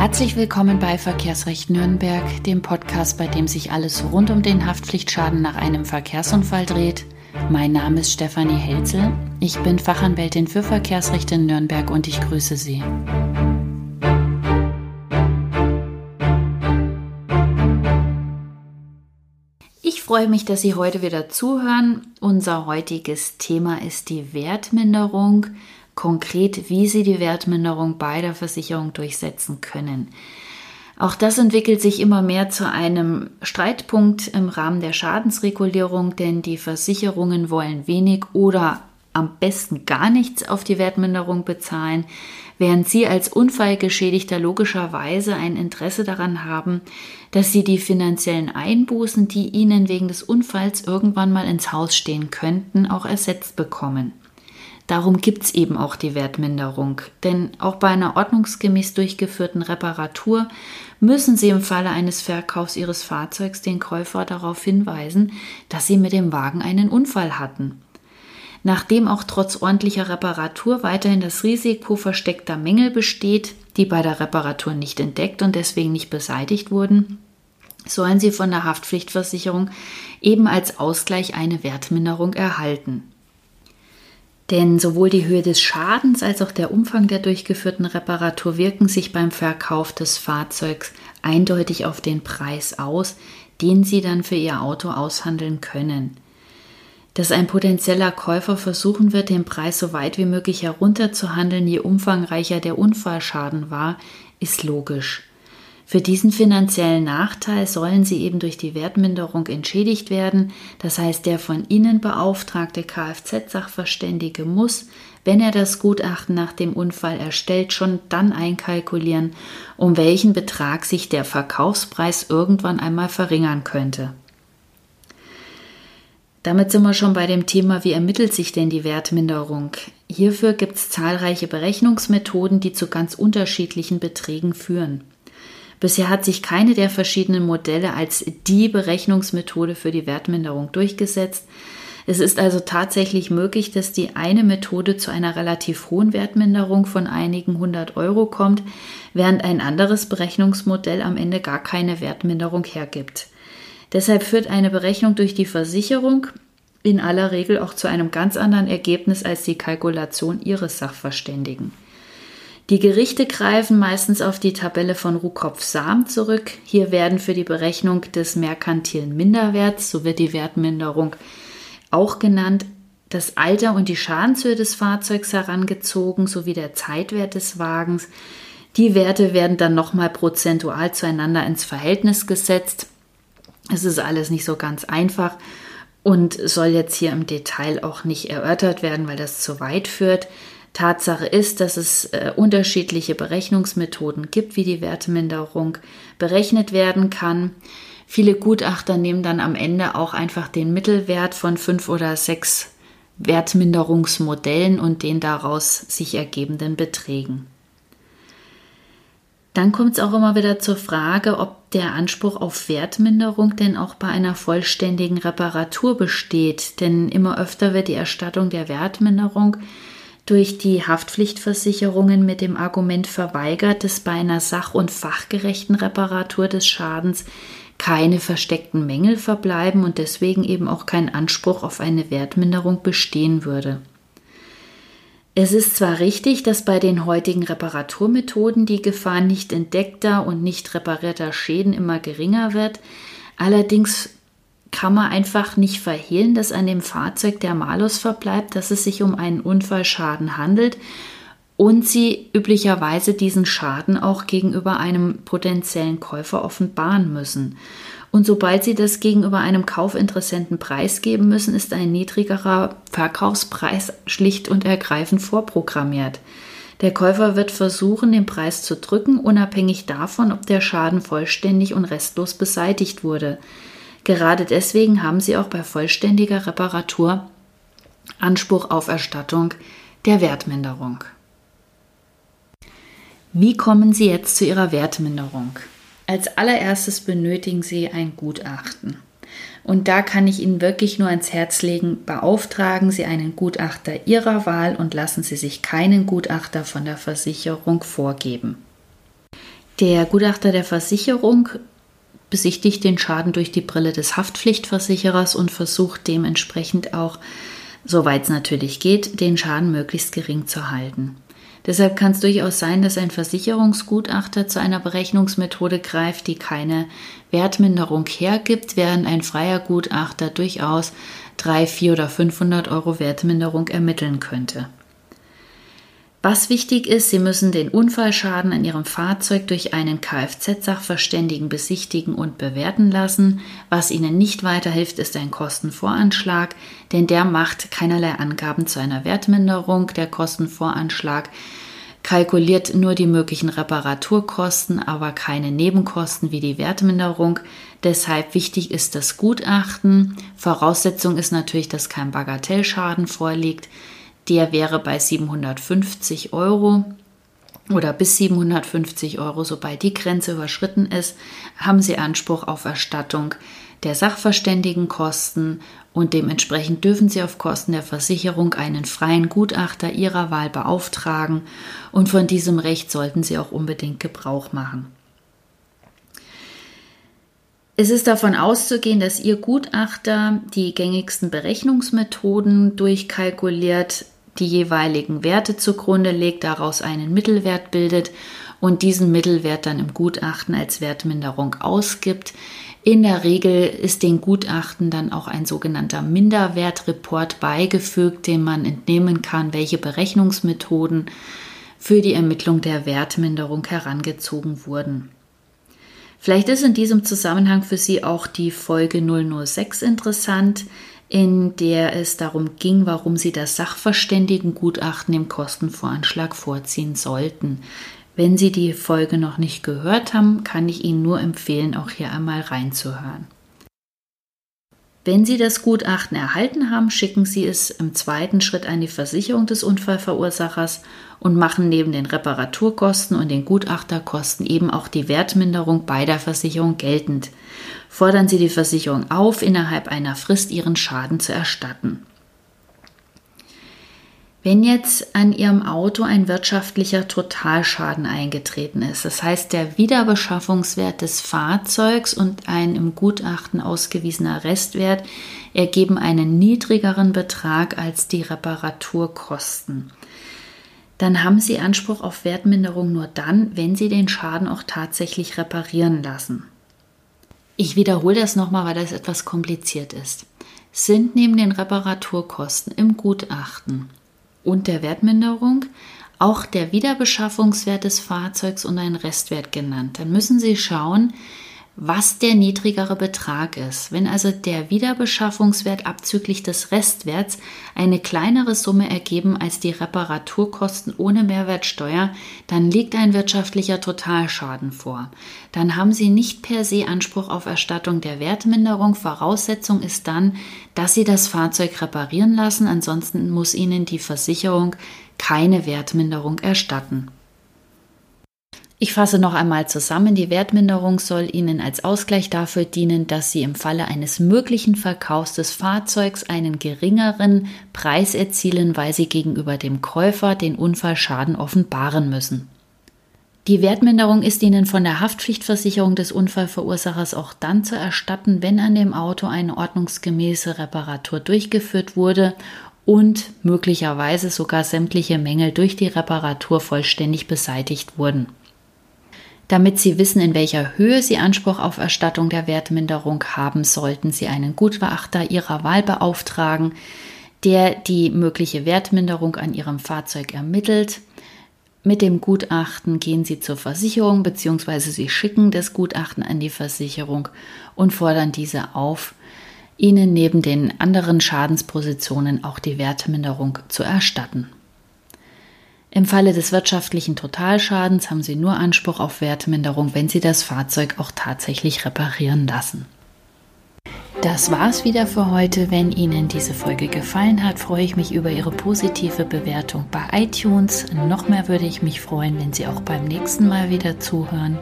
Herzlich willkommen bei Verkehrsrecht Nürnberg, dem Podcast, bei dem sich alles rund um den Haftpflichtschaden nach einem Verkehrsunfall dreht. Mein Name ist Stefanie Helzel. Ich bin Fachanwältin für Verkehrsrecht in Nürnberg und ich grüße Sie. Ich freue mich, dass Sie heute wieder zuhören. Unser heutiges Thema ist die Wertminderung konkret, wie sie die Wertminderung bei der Versicherung durchsetzen können. Auch das entwickelt sich immer mehr zu einem Streitpunkt im Rahmen der Schadensregulierung, denn die Versicherungen wollen wenig oder am besten gar nichts auf die Wertminderung bezahlen, während sie als Unfallgeschädigter logischerweise ein Interesse daran haben, dass sie die finanziellen Einbußen, die ihnen wegen des Unfalls irgendwann mal ins Haus stehen könnten, auch ersetzt bekommen. Darum gibt es eben auch die Wertminderung. Denn auch bei einer ordnungsgemäß durchgeführten Reparatur müssen Sie im Falle eines Verkaufs Ihres Fahrzeugs den Käufer darauf hinweisen, dass Sie mit dem Wagen einen Unfall hatten. Nachdem auch trotz ordentlicher Reparatur weiterhin das Risiko versteckter Mängel besteht, die bei der Reparatur nicht entdeckt und deswegen nicht beseitigt wurden, sollen Sie von der Haftpflichtversicherung eben als Ausgleich eine Wertminderung erhalten. Denn sowohl die Höhe des Schadens als auch der Umfang der durchgeführten Reparatur wirken sich beim Verkauf des Fahrzeugs eindeutig auf den Preis aus, den Sie dann für Ihr Auto aushandeln können. Dass ein potenzieller Käufer versuchen wird, den Preis so weit wie möglich herunterzuhandeln, je umfangreicher der Unfallschaden war, ist logisch. Für diesen finanziellen Nachteil sollen sie eben durch die Wertminderung entschädigt werden. Das heißt, der von Ihnen beauftragte Kfz-Sachverständige muss, wenn er das Gutachten nach dem Unfall erstellt, schon dann einkalkulieren, um welchen Betrag sich der Verkaufspreis irgendwann einmal verringern könnte. Damit sind wir schon bei dem Thema, wie ermittelt sich denn die Wertminderung? Hierfür gibt es zahlreiche Berechnungsmethoden, die zu ganz unterschiedlichen Beträgen führen. Bisher hat sich keine der verschiedenen Modelle als die Berechnungsmethode für die Wertminderung durchgesetzt. Es ist also tatsächlich möglich, dass die eine Methode zu einer relativ hohen Wertminderung von einigen hundert Euro kommt, während ein anderes Berechnungsmodell am Ende gar keine Wertminderung hergibt. Deshalb führt eine Berechnung durch die Versicherung in aller Regel auch zu einem ganz anderen Ergebnis als die Kalkulation ihres Sachverständigen. Die Gerichte greifen meistens auf die Tabelle von Rukopf-Sam zurück. Hier werden für die Berechnung des merkantilen Minderwerts, so wird die Wertminderung auch genannt, das Alter und die Schadenshöhe des Fahrzeugs herangezogen sowie der Zeitwert des Wagens. Die Werte werden dann nochmal prozentual zueinander ins Verhältnis gesetzt. Es ist alles nicht so ganz einfach und soll jetzt hier im Detail auch nicht erörtert werden, weil das zu weit führt. Tatsache ist, dass es äh, unterschiedliche Berechnungsmethoden gibt, wie die Werteminderung berechnet werden kann. Viele Gutachter nehmen dann am Ende auch einfach den Mittelwert von fünf oder sechs Wertminderungsmodellen und den daraus sich ergebenden Beträgen. Dann kommt es auch immer wieder zur Frage, ob der Anspruch auf Wertminderung denn auch bei einer vollständigen Reparatur besteht. Denn immer öfter wird die Erstattung der Wertminderung durch die Haftpflichtversicherungen mit dem Argument verweigert, dass bei einer sach- und fachgerechten Reparatur des Schadens keine versteckten Mängel verbleiben und deswegen eben auch kein Anspruch auf eine Wertminderung bestehen würde. Es ist zwar richtig, dass bei den heutigen Reparaturmethoden die Gefahr nicht entdeckter und nicht reparierter Schäden immer geringer wird, allerdings kann man einfach nicht verhehlen, dass an dem Fahrzeug der Malus verbleibt, dass es sich um einen Unfallschaden handelt und sie üblicherweise diesen Schaden auch gegenüber einem potenziellen Käufer offenbaren müssen. Und sobald sie das gegenüber einem Kaufinteressenten preisgeben müssen, ist ein niedrigerer Verkaufspreis schlicht und ergreifend vorprogrammiert. Der Käufer wird versuchen, den Preis zu drücken, unabhängig davon, ob der Schaden vollständig und restlos beseitigt wurde. Gerade deswegen haben sie auch bei vollständiger Reparatur Anspruch auf Erstattung der Wertminderung. Wie kommen Sie jetzt zu Ihrer Wertminderung? Als allererstes benötigen Sie ein Gutachten. Und da kann ich Ihnen wirklich nur ans Herz legen, beauftragen Sie einen Gutachter Ihrer Wahl und lassen Sie sich keinen Gutachter von der Versicherung vorgeben. Der Gutachter der Versicherung besichtigt den Schaden durch die Brille des Haftpflichtversicherers und versucht dementsprechend auch, soweit es natürlich geht, den Schaden möglichst gering zu halten. Deshalb kann es durchaus sein, dass ein Versicherungsgutachter zu einer Berechnungsmethode greift, die keine Wertminderung hergibt, während ein freier Gutachter durchaus 3, 4 oder 500 Euro Wertminderung ermitteln könnte. Was wichtig ist, Sie müssen den Unfallschaden an Ihrem Fahrzeug durch einen Kfz-Sachverständigen besichtigen und bewerten lassen. Was Ihnen nicht weiterhilft, ist ein Kostenvoranschlag, denn der macht keinerlei Angaben zu einer Wertminderung. Der Kostenvoranschlag kalkuliert nur die möglichen Reparaturkosten, aber keine Nebenkosten wie die Wertminderung. Deshalb wichtig ist das Gutachten. Voraussetzung ist natürlich, dass kein Bagatellschaden vorliegt. Der wäre bei 750 Euro oder bis 750 Euro, sobald die Grenze überschritten ist, haben Sie Anspruch auf Erstattung der Sachverständigenkosten und dementsprechend dürfen Sie auf Kosten der Versicherung einen freien Gutachter Ihrer Wahl beauftragen und von diesem Recht sollten Sie auch unbedingt Gebrauch machen. Es ist davon auszugehen, dass Ihr Gutachter die gängigsten Berechnungsmethoden durchkalkuliert, die jeweiligen Werte zugrunde legt, daraus einen Mittelwert bildet und diesen Mittelwert dann im Gutachten als Wertminderung ausgibt. In der Regel ist den Gutachten dann auch ein sogenannter Minderwertreport beigefügt, dem man entnehmen kann, welche Berechnungsmethoden für die Ermittlung der Wertminderung herangezogen wurden. Vielleicht ist in diesem Zusammenhang für Sie auch die Folge 006 interessant, in der es darum ging, warum Sie das Sachverständigengutachten im Kostenvoranschlag vorziehen sollten. Wenn Sie die Folge noch nicht gehört haben, kann ich Ihnen nur empfehlen, auch hier einmal reinzuhören. Wenn Sie das Gutachten erhalten haben, schicken Sie es im zweiten Schritt an die Versicherung des Unfallverursachers und machen neben den Reparaturkosten und den Gutachterkosten eben auch die Wertminderung bei der Versicherung geltend. Fordern Sie die Versicherung auf, innerhalb einer Frist Ihren Schaden zu erstatten. Wenn jetzt an Ihrem Auto ein wirtschaftlicher Totalschaden eingetreten ist, das heißt der Wiederbeschaffungswert des Fahrzeugs und ein im Gutachten ausgewiesener Restwert ergeben einen niedrigeren Betrag als die Reparaturkosten, dann haben Sie Anspruch auf Wertminderung nur dann, wenn Sie den Schaden auch tatsächlich reparieren lassen. Ich wiederhole das nochmal, weil das etwas kompliziert ist. Sind neben den Reparaturkosten im Gutachten und der Wertminderung auch der Wiederbeschaffungswert des Fahrzeugs und ein Restwert genannt. Dann müssen Sie schauen, was der niedrigere Betrag ist. Wenn also der Wiederbeschaffungswert abzüglich des Restwerts eine kleinere Summe ergeben als die Reparaturkosten ohne Mehrwertsteuer, dann liegt ein wirtschaftlicher Totalschaden vor. Dann haben Sie nicht per se Anspruch auf Erstattung der Wertminderung. Voraussetzung ist dann, dass Sie das Fahrzeug reparieren lassen, ansonsten muss Ihnen die Versicherung keine Wertminderung erstatten. Ich fasse noch einmal zusammen, die Wertminderung soll Ihnen als Ausgleich dafür dienen, dass Sie im Falle eines möglichen Verkaufs des Fahrzeugs einen geringeren Preis erzielen, weil Sie gegenüber dem Käufer den Unfallschaden offenbaren müssen. Die Wertminderung ist Ihnen von der Haftpflichtversicherung des Unfallverursachers auch dann zu erstatten, wenn an dem Auto eine ordnungsgemäße Reparatur durchgeführt wurde und möglicherweise sogar sämtliche Mängel durch die Reparatur vollständig beseitigt wurden. Damit Sie wissen, in welcher Höhe Sie Anspruch auf Erstattung der Wertminderung haben, sollten Sie einen Gutachter Ihrer Wahl beauftragen, der die mögliche Wertminderung an Ihrem Fahrzeug ermittelt. Mit dem Gutachten gehen Sie zur Versicherung bzw. Sie schicken das Gutachten an die Versicherung und fordern diese auf, Ihnen neben den anderen Schadenspositionen auch die Wertminderung zu erstatten. Im Falle des wirtschaftlichen Totalschadens haben Sie nur Anspruch auf Wertminderung, wenn Sie das Fahrzeug auch tatsächlich reparieren lassen. Das war's wieder für heute. Wenn Ihnen diese Folge gefallen hat, freue ich mich über Ihre positive Bewertung bei iTunes. Noch mehr würde ich mich freuen, wenn Sie auch beim nächsten Mal wieder zuhören.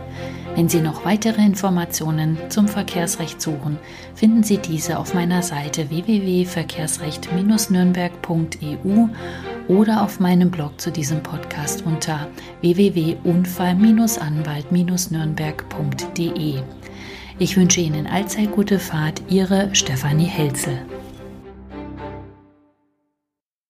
Wenn Sie noch weitere Informationen zum Verkehrsrecht suchen, finden Sie diese auf meiner Seite www.verkehrsrecht-nürnberg.eu oder auf meinem Blog zu diesem Podcast unter www.unfall-anwalt-nürnberg.de. Ich wünsche Ihnen allzeit gute Fahrt, Ihre Stefanie Helzel.